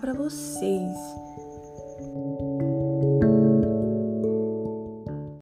para vocês.